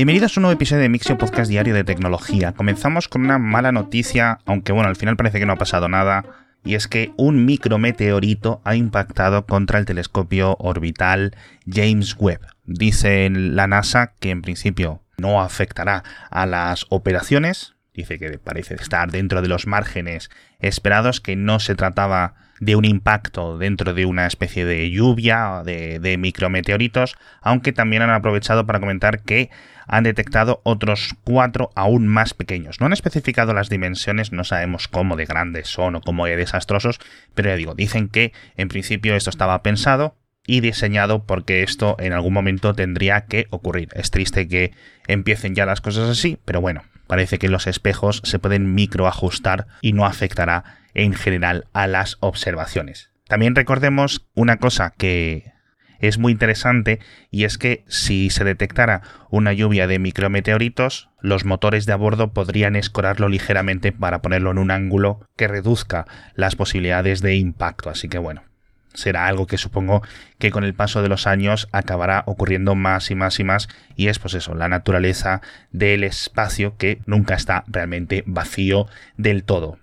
Bienvenidos a un nuevo episodio de Mixio Podcast Diario de Tecnología. Comenzamos con una mala noticia, aunque bueno, al final parece que no ha pasado nada, y es que un micrometeorito ha impactado contra el telescopio orbital James Webb. Dice la NASA que en principio no afectará a las operaciones, dice que parece estar dentro de los márgenes esperados, que no se trataba de un impacto dentro de una especie de lluvia de, de micrometeoritos, aunque también han aprovechado para comentar que han detectado otros cuatro aún más pequeños. No han especificado las dimensiones, no sabemos cómo de grandes son o cómo de desastrosos, pero ya digo, dicen que en principio esto estaba pensado y diseñado porque esto en algún momento tendría que ocurrir. Es triste que empiecen ya las cosas así, pero bueno, parece que los espejos se pueden microajustar y no afectará en general a las observaciones. También recordemos una cosa que es muy interesante y es que si se detectara una lluvia de micrometeoritos, los motores de a bordo podrían escorarlo ligeramente para ponerlo en un ángulo que reduzca las posibilidades de impacto. Así que bueno, será algo que supongo que con el paso de los años acabará ocurriendo más y más y más y es pues eso, la naturaleza del espacio que nunca está realmente vacío del todo.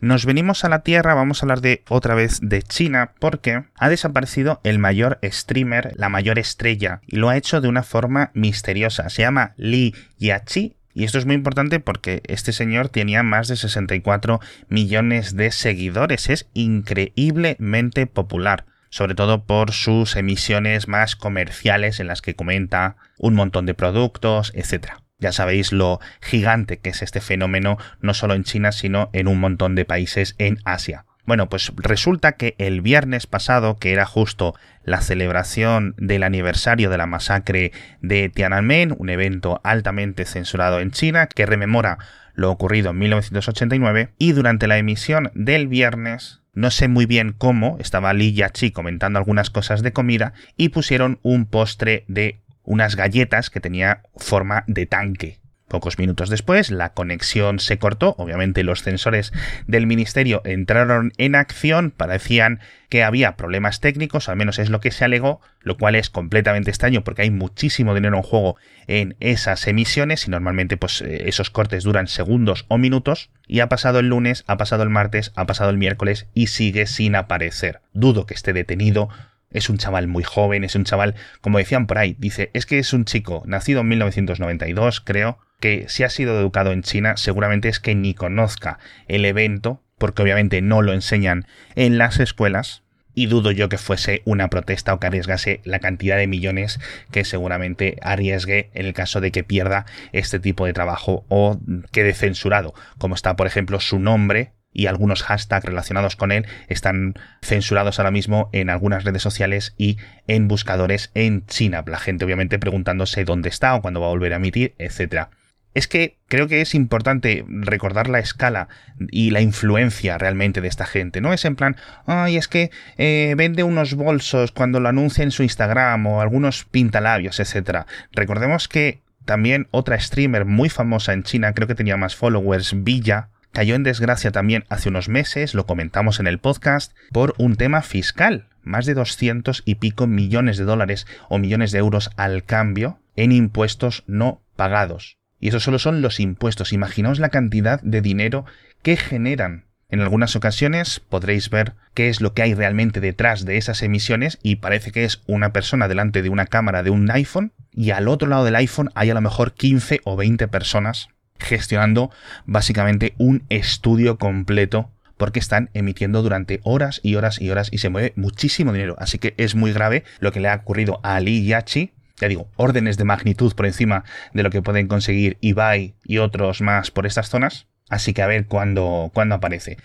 Nos venimos a la Tierra, vamos a hablar de otra vez de China, porque ha desaparecido el mayor streamer, la mayor estrella, y lo ha hecho de una forma misteriosa. Se llama Li Yachi y esto es muy importante porque este señor tenía más de 64 millones de seguidores. Es increíblemente popular. Sobre todo por sus emisiones más comerciales en las que comenta un montón de productos, etc. Ya sabéis lo gigante que es este fenómeno, no solo en China, sino en un montón de países en Asia. Bueno, pues resulta que el viernes pasado, que era justo la celebración del aniversario de la masacre de Tiananmen, un evento altamente censurado en China que rememora lo ocurrido en 1989, y durante la emisión del viernes no sé muy bien cómo, estaba Li Yachi comentando algunas cosas de comida y pusieron un postre de unas galletas que tenía forma de tanque. Pocos minutos después, la conexión se cortó. Obviamente, los sensores del ministerio entraron en acción. Parecían que había problemas técnicos, al menos es lo que se alegó, lo cual es completamente extraño porque hay muchísimo dinero en juego en esas emisiones y normalmente pues eh, esos cortes duran segundos o minutos. Y ha pasado el lunes, ha pasado el martes, ha pasado el miércoles y sigue sin aparecer. Dudo que esté detenido es un chaval muy joven, es un chaval, como decían por ahí, dice, es que es un chico nacido en 1992, creo, que si ha sido educado en China, seguramente es que ni conozca el evento, porque obviamente no lo enseñan en las escuelas, y dudo yo que fuese una protesta o que arriesgase la cantidad de millones que seguramente arriesgue en el caso de que pierda este tipo de trabajo o quede censurado, como está por ejemplo su nombre y algunos hashtags relacionados con él están censurados ahora mismo en algunas redes sociales y en buscadores en China. La gente obviamente preguntándose dónde está o cuándo va a volver a emitir, etcétera. Es que creo que es importante recordar la escala y la influencia realmente de esta gente. No es en plan, ay, es que eh, vende unos bolsos cuando lo anuncia en su Instagram o algunos pintalabios, etcétera. Recordemos que también otra streamer muy famosa en China, creo que tenía más followers, Villa, cayó en desgracia también hace unos meses, lo comentamos en el podcast, por un tema fiscal. Más de 200 y pico millones de dólares o millones de euros al cambio en impuestos no pagados. Y eso solo son los impuestos. Imaginaos la cantidad de dinero que generan. En algunas ocasiones podréis ver qué es lo que hay realmente detrás de esas emisiones y parece que es una persona delante de una cámara de un iPhone y al otro lado del iPhone hay a lo mejor 15 o 20 personas gestionando básicamente un estudio completo porque están emitiendo durante horas y horas y horas y se mueve muchísimo dinero. Así que es muy grave lo que le ha ocurrido a Ali Yachi. Ya digo, órdenes de magnitud por encima de lo que pueden conseguir Ibai y otros más por estas zonas. Así que a ver cuándo, cuándo aparece.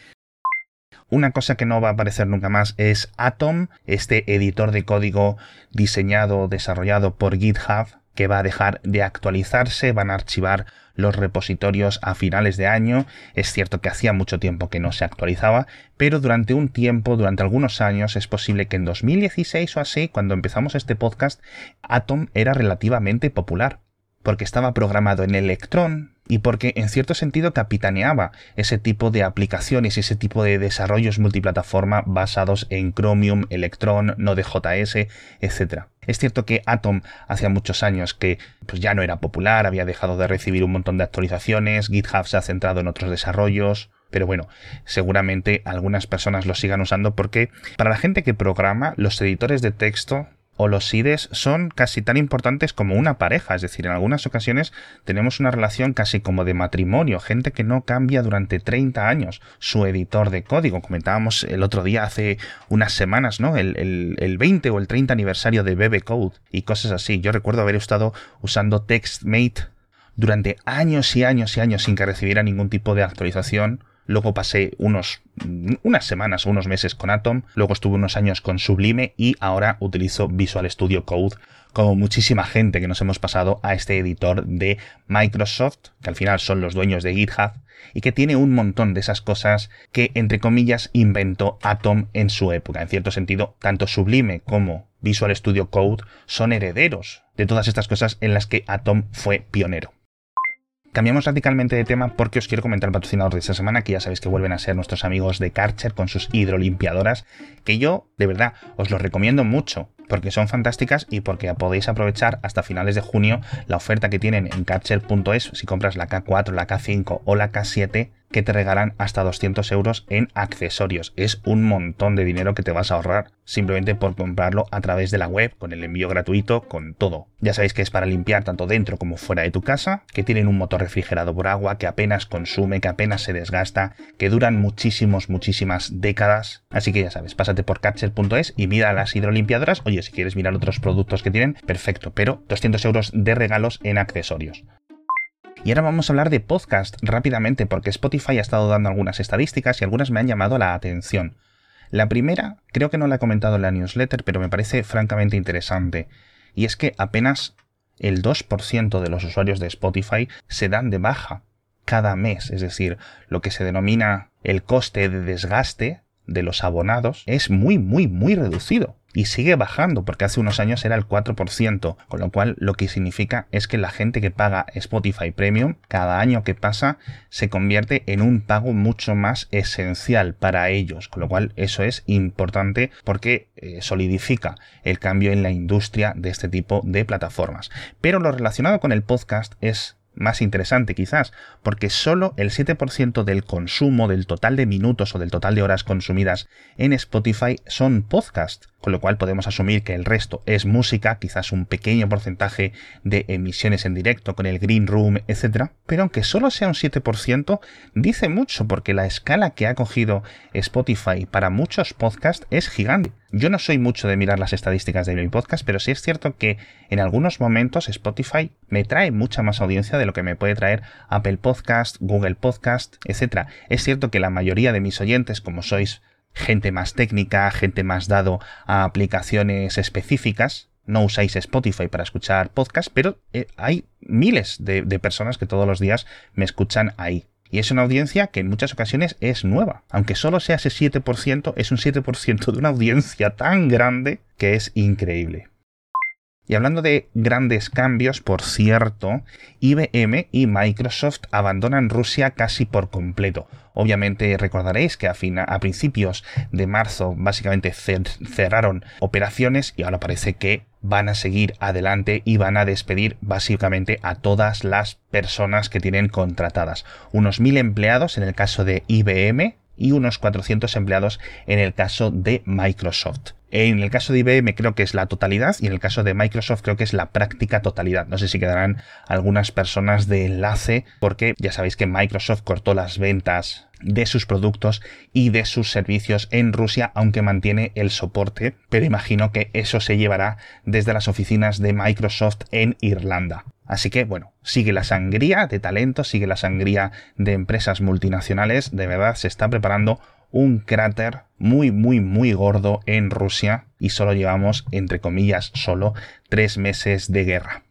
Una cosa que no va a aparecer nunca más es Atom, este editor de código diseñado, desarrollado por GitHub, que va a dejar de actualizarse, van a archivar los repositorios a finales de año. Es cierto que hacía mucho tiempo que no se actualizaba, pero durante un tiempo, durante algunos años, es posible que en 2016 o así, cuando empezamos este podcast, Atom era relativamente popular, porque estaba programado en Electron, y porque en cierto sentido capitaneaba ese tipo de aplicaciones y ese tipo de desarrollos multiplataforma basados en Chromium, Electron, Node.js, etc. Es cierto que Atom hacía muchos años que pues, ya no era popular, había dejado de recibir un montón de actualizaciones, GitHub se ha centrado en otros desarrollos, pero bueno, seguramente algunas personas lo sigan usando porque para la gente que programa, los editores de texto o los IDES son casi tan importantes como una pareja, es decir, en algunas ocasiones tenemos una relación casi como de matrimonio, gente que no cambia durante 30 años su editor de código. Comentábamos el otro día, hace unas semanas, ¿no? El, el 20 o el 30 aniversario de BB Code y cosas así. Yo recuerdo haber estado usando TextMate durante años y años y años sin que recibiera ningún tipo de actualización Luego pasé unos, unas semanas o unos meses con Atom, luego estuve unos años con Sublime y ahora utilizo Visual Studio Code como muchísima gente que nos hemos pasado a este editor de Microsoft, que al final son los dueños de GitHub, y que tiene un montón de esas cosas que, entre comillas, inventó Atom en su época. En cierto sentido, tanto Sublime como Visual Studio Code son herederos de todas estas cosas en las que Atom fue pionero. Cambiamos radicalmente de tema porque os quiero comentar el patrocinador de esta semana, que ya sabéis que vuelven a ser nuestros amigos de Karcher con sus hidrolimpiadoras, que yo, de verdad, os los recomiendo mucho, porque son fantásticas y porque podéis aprovechar hasta finales de junio la oferta que tienen en Karcher.es si compras la K4, la K5 o la K7 que te regalan hasta 200 euros en accesorios. Es un montón de dinero que te vas a ahorrar simplemente por comprarlo a través de la web, con el envío gratuito, con todo. Ya sabéis que es para limpiar tanto dentro como fuera de tu casa, que tienen un motor refrigerado por agua, que apenas consume, que apenas se desgasta, que duran muchísimos, muchísimas décadas. Así que ya sabes, pásate por catcher.es y mira las hidrolimpiadoras. Oye, si quieres mirar otros productos que tienen, perfecto, pero 200 euros de regalos en accesorios. Y ahora vamos a hablar de podcast rápidamente porque Spotify ha estado dando algunas estadísticas y algunas me han llamado la atención. La primera, creo que no la he comentado en la newsletter, pero me parece francamente interesante, y es que apenas el 2% de los usuarios de Spotify se dan de baja cada mes, es decir, lo que se denomina el coste de desgaste de los abonados es muy, muy, muy reducido y sigue bajando porque hace unos años era el 4%, con lo cual lo que significa es que la gente que paga Spotify Premium cada año que pasa se convierte en un pago mucho más esencial para ellos, con lo cual eso es importante porque eh, solidifica el cambio en la industria de este tipo de plataformas. Pero lo relacionado con el podcast es más interesante quizás, porque solo el 7% del consumo del total de minutos o del total de horas consumidas en Spotify son podcast, con lo cual podemos asumir que el resto es música, quizás un pequeño porcentaje de emisiones en directo con el Green Room, etc. Pero aunque solo sea un 7%, dice mucho porque la escala que ha cogido Spotify para muchos podcasts es gigante. Yo no soy mucho de mirar las estadísticas de mi podcast, pero sí es cierto que en algunos momentos Spotify me trae mucha más audiencia de lo que me puede traer Apple Podcast, Google Podcast, etc. Es cierto que la mayoría de mis oyentes, como sois gente más técnica, gente más dado a aplicaciones específicas, no usáis Spotify para escuchar podcast, pero eh, hay miles de personas que todos los días me escuchan ahí. Y es una audiencia que en muchas ocasiones es nueva. Aunque solo sea ese 7%, es un 7% de una audiencia tan grande que es increíble. Y hablando de grandes cambios, por cierto, IBM y Microsoft abandonan Rusia casi por completo. Obviamente recordaréis que a, a principios de marzo básicamente cerraron operaciones y ahora parece que van a seguir adelante y van a despedir básicamente a todas las personas que tienen contratadas. Unos mil empleados en el caso de IBM y unos 400 empleados en el caso de Microsoft. En el caso de IBM creo que es la totalidad y en el caso de Microsoft creo que es la práctica totalidad. No sé si quedarán algunas personas de enlace porque ya sabéis que Microsoft cortó las ventas de sus productos y de sus servicios en Rusia, aunque mantiene el soporte, pero imagino que eso se llevará desde las oficinas de Microsoft en Irlanda. Así que bueno, sigue la sangría de talento, sigue la sangría de empresas multinacionales, de verdad se está preparando un cráter muy, muy, muy gordo en Rusia y solo llevamos, entre comillas, solo tres meses de guerra.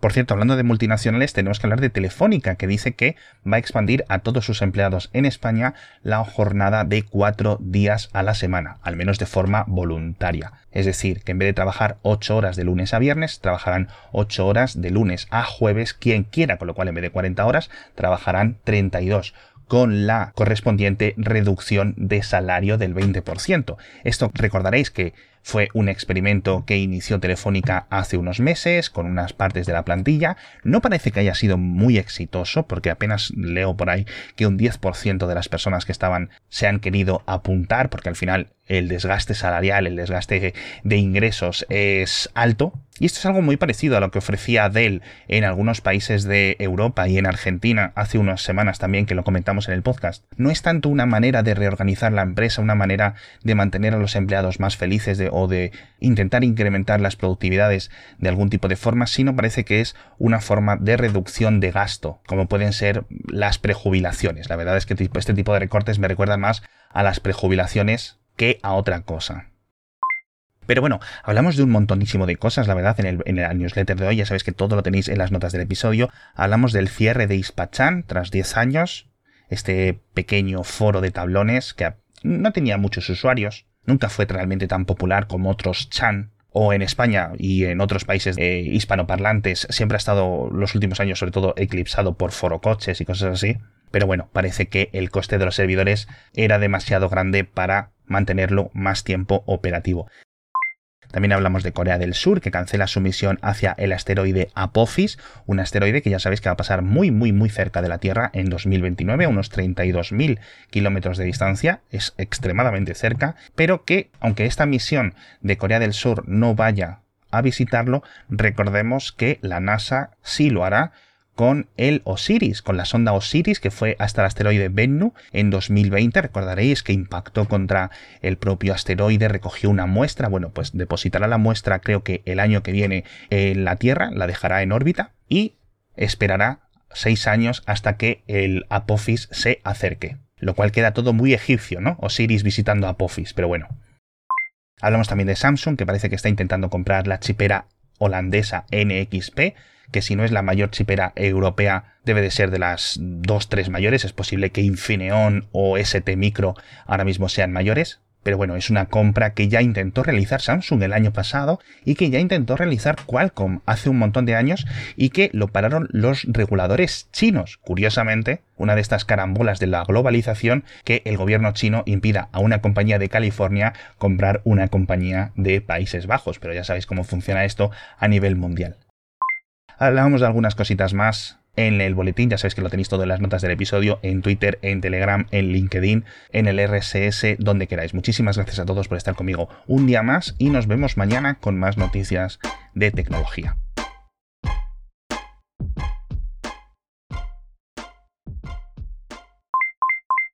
Por cierto, hablando de multinacionales, tenemos que hablar de Telefónica, que dice que va a expandir a todos sus empleados en España la jornada de cuatro días a la semana, al menos de forma voluntaria. Es decir, que en vez de trabajar ocho horas de lunes a viernes, trabajarán ocho horas de lunes a jueves, quien quiera, con lo cual en vez de 40 horas, trabajarán 32 con la correspondiente reducción de salario del 20%. Esto recordaréis que fue un experimento que inició Telefónica hace unos meses con unas partes de la plantilla. No parece que haya sido muy exitoso porque apenas leo por ahí que un 10% de las personas que estaban se han querido apuntar porque al final el desgaste salarial, el desgaste de ingresos es alto. Y esto es algo muy parecido a lo que ofrecía Dell en algunos países de Europa y en Argentina hace unas semanas también que lo comentamos en el podcast. No es tanto una manera de reorganizar la empresa, una manera de mantener a los empleados más felices o de intentar incrementar las productividades de algún tipo de forma, sino parece que es una forma de reducción de gasto, como pueden ser las prejubilaciones. La verdad es que este tipo de recortes me recuerdan más a las prejubilaciones que a otra cosa. Pero bueno, hablamos de un montonísimo de cosas, la verdad, en el, en el newsletter de hoy, ya sabéis que todo lo tenéis en las notas del episodio. Hablamos del cierre de Ispachan tras 10 años, este pequeño foro de tablones que no tenía muchos usuarios, nunca fue realmente tan popular como otros Chan, o en España y en otros países eh, hispanoparlantes siempre ha estado los últimos años sobre todo eclipsado por forocoches y cosas así. Pero bueno, parece que el coste de los servidores era demasiado grande para mantenerlo más tiempo operativo. También hablamos de Corea del Sur, que cancela su misión hacia el asteroide Apophis, un asteroide que ya sabéis que va a pasar muy, muy, muy cerca de la Tierra en 2029, a unos 32.000 kilómetros de distancia, es extremadamente cerca, pero que, aunque esta misión de Corea del Sur no vaya a visitarlo, recordemos que la NASA sí lo hará con el Osiris, con la sonda Osiris que fue hasta el asteroide Bennu en 2020. Recordaréis que impactó contra el propio asteroide, recogió una muestra. Bueno, pues depositará la muestra creo que el año que viene en la Tierra, la dejará en órbita y esperará seis años hasta que el Apophis se acerque. Lo cual queda todo muy egipcio, ¿no? Osiris visitando Apophis, pero bueno. Hablamos también de Samsung, que parece que está intentando comprar la chipera holandesa NXP, que si no es la mayor chipera europea, debe de ser de las dos, tres mayores. Es posible que Infineon o ST Micro ahora mismo sean mayores. Pero bueno, es una compra que ya intentó realizar Samsung el año pasado y que ya intentó realizar Qualcomm hace un montón de años y que lo pararon los reguladores chinos. Curiosamente, una de estas carambolas de la globalización que el gobierno chino impida a una compañía de California comprar una compañía de Países Bajos. Pero ya sabéis cómo funciona esto a nivel mundial. Hablamos de algunas cositas más en el boletín, ya sabéis que lo tenéis todo en las notas del episodio, en Twitter, en Telegram, en LinkedIn, en el RSS, donde queráis. Muchísimas gracias a todos por estar conmigo un día más y nos vemos mañana con más noticias de tecnología.